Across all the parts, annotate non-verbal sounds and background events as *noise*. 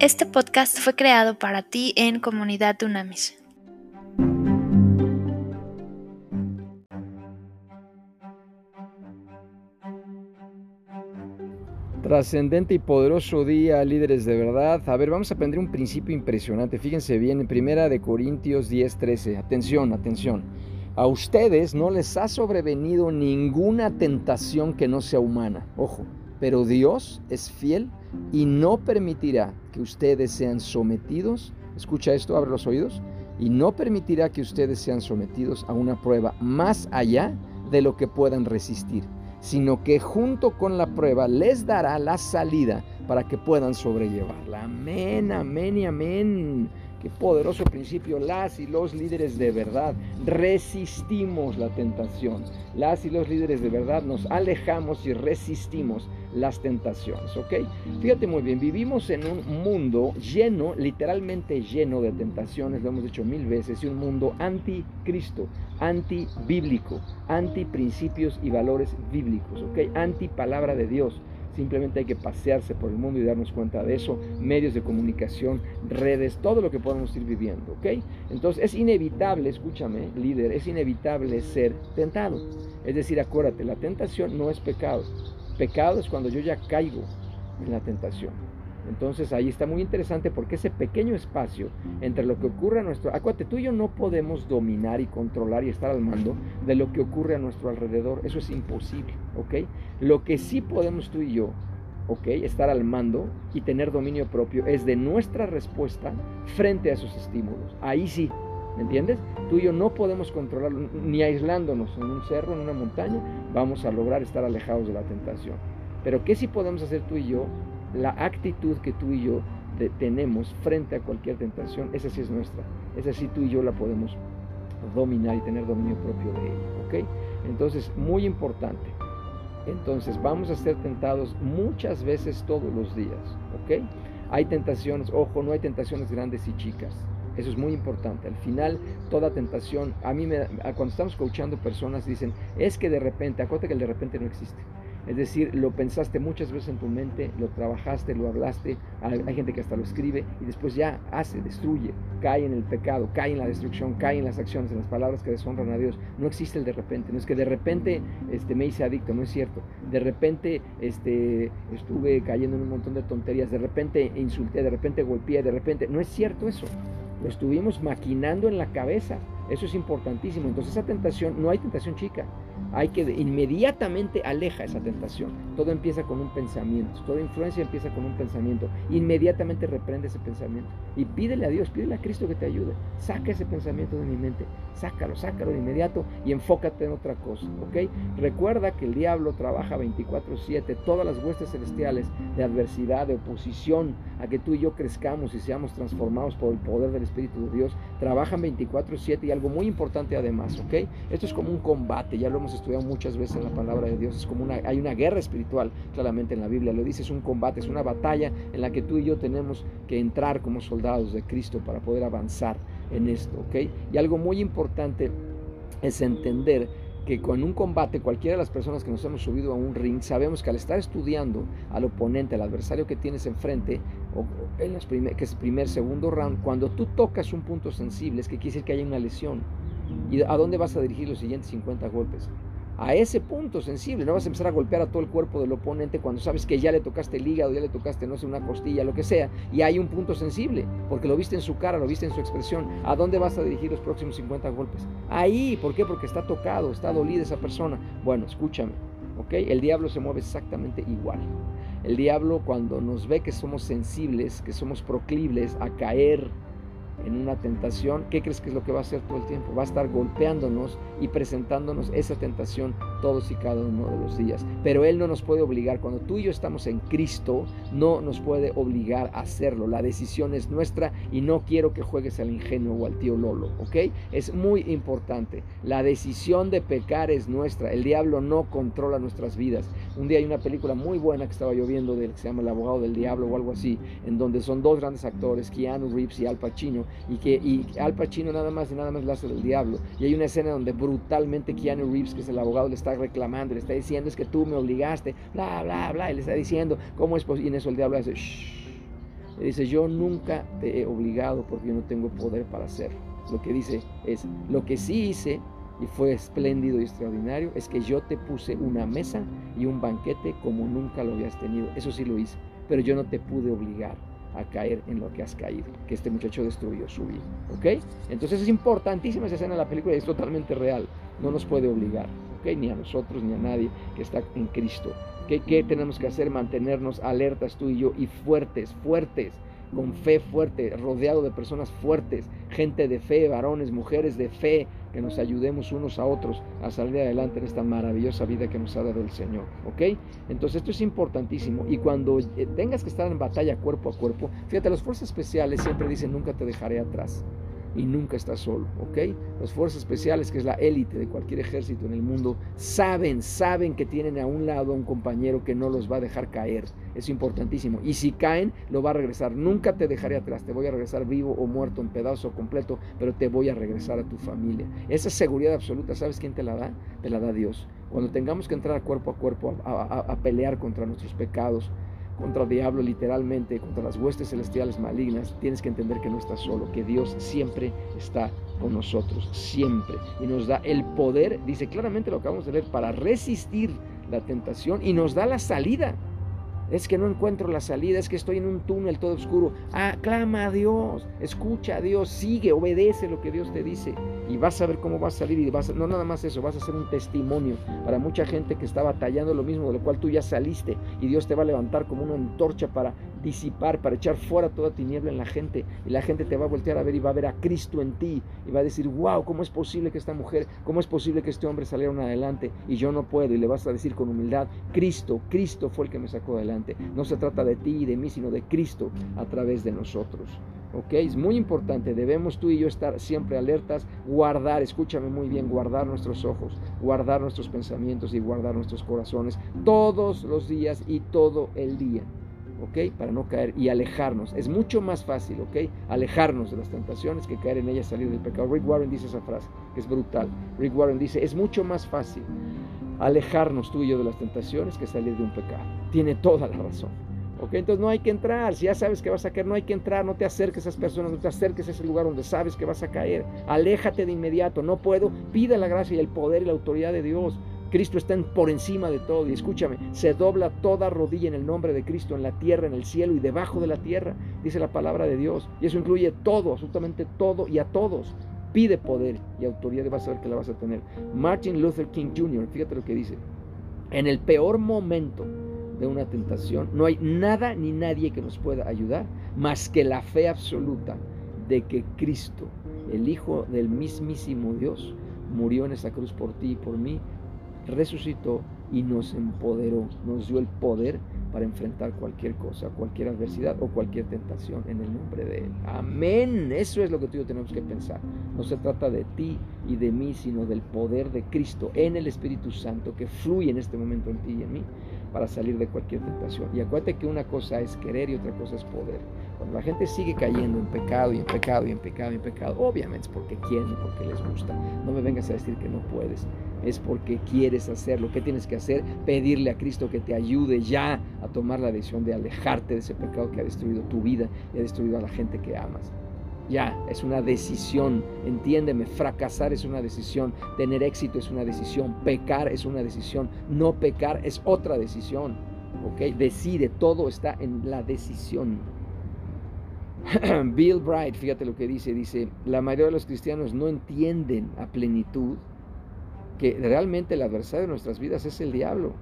Este podcast fue creado para ti en Comunidad Dunamis. Trascendente y poderoso día, líderes de verdad. A ver, vamos a aprender un principio impresionante. Fíjense bien, en primera de Corintios 10, 13. Atención, atención. A ustedes no les ha sobrevenido ninguna tentación que no sea humana. Ojo, pero Dios es fiel y no permitirá que ustedes sean sometidos, escucha esto, abre los oídos, y no permitirá que ustedes sean sometidos a una prueba más allá de lo que puedan resistir, sino que junto con la prueba les dará la salida para que puedan sobrellevarla. Amén, amén y amén. Qué poderoso principio. Las y los líderes de verdad resistimos la tentación. Las y los líderes de verdad nos alejamos y resistimos las tentaciones. ¿Ok? Fíjate muy bien, vivimos en un mundo lleno, literalmente lleno de tentaciones, lo hemos dicho mil veces, y un mundo anticristo, antibíblico, anti principios y valores bíblicos. ¿Ok? Anti palabra de Dios. Simplemente hay que pasearse por el mundo y darnos cuenta de eso. Medios de comunicación, redes, todo lo que podemos ir viviendo. ¿ok? Entonces es inevitable, escúchame, líder, es inevitable ser tentado. Es decir, acuérdate, la tentación no es pecado. Pecado es cuando yo ya caigo en la tentación. Entonces ahí está muy interesante porque ese pequeño espacio entre lo que ocurre a nuestro... Acuérdate, tú y yo no podemos dominar y controlar y estar al mando de lo que ocurre a nuestro alrededor. Eso es imposible, ¿ok? Lo que sí podemos tú y yo, ¿ok? Estar al mando y tener dominio propio es de nuestra respuesta frente a esos estímulos. Ahí sí, ¿me entiendes? Tú y yo no podemos controlarlo, ni aislándonos en un cerro, en una montaña, vamos a lograr estar alejados de la tentación. Pero ¿qué sí podemos hacer tú y yo? la actitud que tú y yo tenemos frente a cualquier tentación, esa sí es nuestra. Esa sí tú y yo la podemos dominar y tener dominio propio de ella. ¿Ok? Entonces, muy importante. Entonces, vamos a ser tentados muchas veces todos los días. ¿Ok? Hay tentaciones, ojo, no hay tentaciones grandes y chicas. Eso es muy importante. Al final, toda tentación, a mí me, cuando estamos coachando personas dicen, es que de repente, acuérdate que el de repente no existe. Es decir, lo pensaste muchas veces en tu mente, lo trabajaste, lo hablaste, hay gente que hasta lo escribe y después ya hace, destruye, cae en el pecado, cae en la destrucción, cae en las acciones, en las palabras que deshonran a Dios. No existe el de repente, no es que de repente este, me hice adicto, no es cierto. De repente este, estuve cayendo en un montón de tonterías, de repente insulté, de repente golpeé, de repente... No es cierto eso. Lo estuvimos maquinando en la cabeza. Eso es importantísimo. Entonces esa tentación, no hay tentación chica hay que inmediatamente aleja esa tentación. Todo empieza con un pensamiento, toda influencia empieza con un pensamiento. Inmediatamente reprende ese pensamiento y pídele a Dios, pídele a Cristo que te ayude. Saca ese pensamiento de mi mente, sácalo, sácalo de inmediato y enfócate en otra cosa, ¿ok? Recuerda que el diablo trabaja 24/7, todas las huestes celestiales de adversidad, de oposición a que tú y yo crezcamos y seamos transformados por el poder del Espíritu de Dios, trabajan 24/7 y algo muy importante además, ¿ok? Esto es como un combate, ya lo hemos estudiado muchas veces en la palabra de Dios, es como una, hay una guerra espiritual claramente en la Biblia, lo dice, es un combate, es una batalla en la que tú y yo tenemos que entrar como soldados de Cristo para poder avanzar en esto, ¿ok? Y algo muy importante es entender que con un combate cualquiera de las personas que nos hemos subido a un ring sabemos que al estar estudiando al oponente, al adversario que tienes enfrente, o en los primer, que es el primer, segundo round, cuando tú tocas un punto sensible es que quiere decir que hay una lesión. ¿Y a dónde vas a dirigir los siguientes 50 golpes? A ese punto sensible. No vas a empezar a golpear a todo el cuerpo del oponente cuando sabes que ya le tocaste el hígado, ya le tocaste, no sé, una costilla, lo que sea, y hay un punto sensible, porque lo viste en su cara, lo viste en su expresión. ¿A dónde vas a dirigir los próximos 50 golpes? Ahí, ¿por qué? Porque está tocado, está dolida esa persona. Bueno, escúchame, ¿ok? El diablo se mueve exactamente igual. El diablo cuando nos ve que somos sensibles, que somos proclibles a caer en una tentación, ¿qué crees que es lo que va a hacer todo el tiempo? Va a estar golpeándonos y presentándonos esa tentación todos y cada uno de los días. Pero Él no nos puede obligar. Cuando tú y yo estamos en Cristo, no nos puede obligar a hacerlo. La decisión es nuestra y no quiero que juegues al ingenuo o al tío Lolo, ¿ok? Es muy importante. La decisión de pecar es nuestra. El diablo no controla nuestras vidas. Un día hay una película muy buena que estaba yo viendo de, que se llama El abogado del diablo o algo así, en donde son dos grandes actores, Keanu Reeves y Al Pacino, y que y Al Pacino nada más y nada más la hace del diablo. Y hay una escena donde brutalmente Keanu Reeves, que es el abogado, le está reclamando, le está diciendo es que tú me obligaste, bla, bla, bla, y le está diciendo, ¿cómo es posible? Y en eso el diablo hace, Shh, Le dice, yo nunca te he obligado porque yo no tengo poder para hacerlo. Lo que dice es, lo que sí hice y fue espléndido y extraordinario es que yo te puse una mesa y un banquete como nunca lo habías tenido. Eso sí lo hice, pero yo no te pude obligar a caer en lo que has caído, que este muchacho destruyó su vida. ¿Ok? Entonces es importantísima esa escena de la película y es totalmente real. No nos puede obligar, Ni a nosotros ni a nadie que está en Cristo. ¿Qué, ¿Qué tenemos que hacer? Mantenernos alertas tú y yo y fuertes, fuertes con fe fuerte, rodeado de personas fuertes, gente de fe, varones, mujeres de fe, que nos ayudemos unos a otros a salir adelante en esta maravillosa vida que nos ha dado el Señor. ¿Ok? Entonces esto es importantísimo. Y cuando eh, tengas que estar en batalla cuerpo a cuerpo, fíjate, las fuerzas especiales siempre dicen, nunca te dejaré atrás y nunca estás solo, ¿ok? Las fuerzas especiales, que es la élite de cualquier ejército en el mundo, saben, saben que tienen a un lado a un compañero que no los va a dejar caer. Es importantísimo. Y si caen, lo va a regresar. Nunca te dejaré atrás. Te voy a regresar vivo o muerto, en pedazo completo, pero te voy a regresar a tu familia. Esa seguridad absoluta, ¿sabes quién te la da? Te la da Dios. Cuando tengamos que entrar cuerpo a cuerpo a pelear contra nuestros pecados, contra el diablo literalmente, contra las huestes celestiales malignas, tienes que entender que no estás solo, que Dios siempre está con nosotros, siempre. Y nos da el poder, dice claramente lo que vamos a leer, para resistir la tentación y nos da la salida es que no encuentro la salida, es que estoy en un túnel todo oscuro. Aclama a Dios, escucha a Dios, sigue, obedece lo que Dios te dice y vas a ver cómo vas a salir y vas a, no nada más eso, vas a ser un testimonio para mucha gente que está batallando lo mismo de lo cual tú ya saliste y Dios te va a levantar como una antorcha para disipar, para echar fuera toda tiniebla en la gente y la gente te va a voltear a ver y va a ver a Cristo en ti y va a decir, wow, ¿cómo es posible que esta mujer, cómo es posible que este hombre saliera adelante y yo no puedo? Y le vas a decir con humildad, Cristo, Cristo fue el que me sacó adelante. No se trata de ti y de mí, sino de Cristo a través de nosotros. ¿Ok? Es muy importante, debemos tú y yo estar siempre alertas, guardar, escúchame muy bien, guardar nuestros ojos, guardar nuestros pensamientos y guardar nuestros corazones todos los días y todo el día. ¿ok? Para no caer y alejarnos. Es mucho más fácil, ¿ok? Alejarnos de las tentaciones que caer en ellas, salir del pecado. Rick Warren dice esa frase, que es brutal. Rick Warren dice, es mucho más fácil alejarnos tú y yo de las tentaciones que salir de un pecado. Tiene toda la razón. ¿Ok? Entonces no hay que entrar. Si ya sabes que vas a caer, no hay que entrar. No te acerques a esas personas, no te acerques a ese lugar donde sabes que vas a caer. Aléjate de inmediato. No puedo. Pida la gracia y el poder y la autoridad de Dios. Cristo está por encima de todo. Y escúchame, se dobla toda rodilla en el nombre de Cristo, en la tierra, en el cielo y debajo de la tierra, dice la palabra de Dios. Y eso incluye todo, absolutamente todo y a todos. Pide poder y autoridad y vas a ver que la vas a tener. Martin Luther King Jr., fíjate lo que dice. En el peor momento de una tentación, no hay nada ni nadie que nos pueda ayudar más que la fe absoluta de que Cristo, el Hijo del mismísimo Dios, murió en esa cruz por ti y por mí, resucitó y nos empoderó, nos dio el poder para enfrentar cualquier cosa, cualquier adversidad o cualquier tentación en el nombre de Él. Amén. Eso es lo que tú y yo tenemos que pensar. No se trata de ti y de mí, sino del poder de Cristo en el Espíritu Santo que fluye en este momento en ti y en mí para salir de cualquier tentación. Y acuérdate que una cosa es querer y otra cosa es poder. Cuando la gente sigue cayendo en pecado y en pecado y en pecado y en pecado, obviamente es porque quieren porque les gusta. No me vengas a decir que no puedes. Es porque quieres hacerlo. ¿Qué tienes que hacer? Pedirle a Cristo que te ayude ya a tomar la decisión de alejarte de ese pecado que ha destruido tu vida y ha destruido a la gente que amas. Ya, es una decisión, entiéndeme, fracasar es una decisión, tener éxito es una decisión, pecar es una decisión, no pecar es otra decisión. ¿Ok? Decide, todo está en la decisión. *clears throat* Bill Bright, fíjate lo que dice, dice, la mayoría de los cristianos no entienden a plenitud que realmente el adversario de nuestras vidas es el diablo.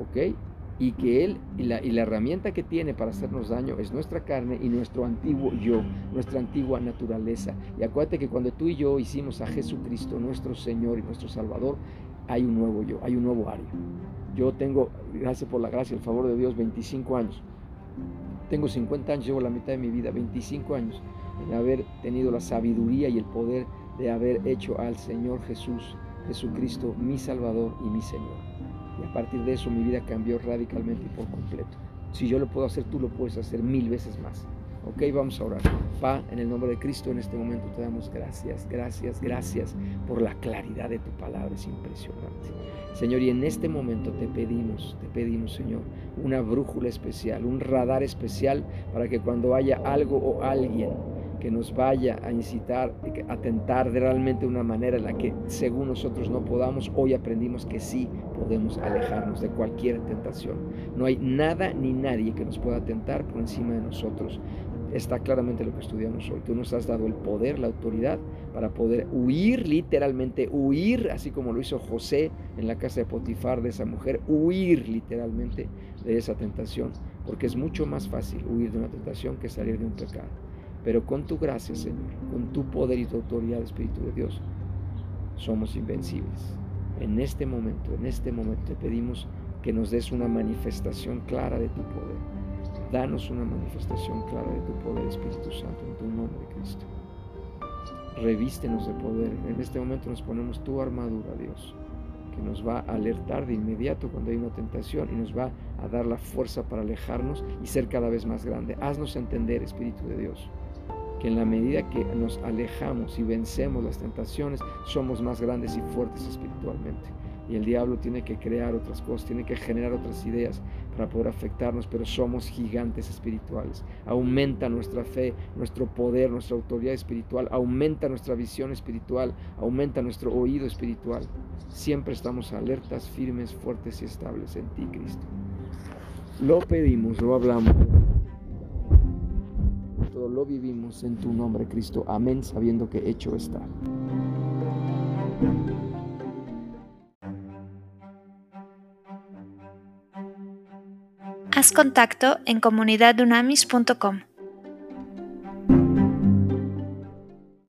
¿Ok? Y que Él y la, herramienta que tiene para hacernos daño es nuestra carne y nuestro antiguo yo, nuestra antigua naturaleza. Y acuérdate que cuando tú y yo hicimos a Jesucristo nuestro Señor y nuestro Salvador, hay un nuevo yo, hay un nuevo área. Yo tengo, gracias por la gracia y el favor de Dios, 25 años. Tengo 50 años, llevo la mitad de mi vida, 25 años, en haber tenido la sabiduría y el poder de haber hecho al Señor Jesús, Jesucristo, mi Salvador y mi Señor. Y a partir de eso mi vida cambió radicalmente y por completo. Si yo lo puedo hacer, tú lo puedes hacer mil veces más. Ok, vamos a orar. Pa, en el nombre de Cristo, en este momento te damos gracias, gracias, gracias por la claridad de tu palabra. Es impresionante. Señor, y en este momento te pedimos, te pedimos, Señor, una brújula especial, un radar especial para que cuando haya algo o alguien que nos vaya a incitar a tentar de realmente una manera en la que según nosotros no podamos, hoy aprendimos que sí podemos alejarnos de cualquier tentación. No hay nada ni nadie que nos pueda tentar por encima de nosotros. Está claramente lo que estudiamos hoy. Tú nos has dado el poder, la autoridad para poder huir, literalmente huir, así como lo hizo José en la casa de Potifar de esa mujer, huir literalmente de esa tentación, porque es mucho más fácil huir de una tentación que salir de un pecado. Pero con tu gracia, Señor, con tu poder y tu autoridad, Espíritu de Dios, somos invencibles. En este momento, en este momento te pedimos que nos des una manifestación clara de tu poder. Danos una manifestación clara de tu poder, Espíritu Santo, en tu nombre, Cristo. Revístenos de poder. En este momento nos ponemos tu armadura, Dios, que nos va a alertar de inmediato cuando hay una tentación y nos va a dar la fuerza para alejarnos y ser cada vez más grande. Haznos entender, Espíritu de Dios en la medida que nos alejamos y vencemos las tentaciones, somos más grandes y fuertes espiritualmente. Y el diablo tiene que crear otras cosas, tiene que generar otras ideas para poder afectarnos, pero somos gigantes espirituales. Aumenta nuestra fe, nuestro poder, nuestra autoridad espiritual, aumenta nuestra visión espiritual, aumenta nuestro oído espiritual. Siempre estamos alertas, firmes, fuertes y estables en ti, Cristo. Lo pedimos, lo hablamos lo vivimos en tu nombre, Cristo. Amén, sabiendo que hecho está. Haz contacto en comunidadunamis.com.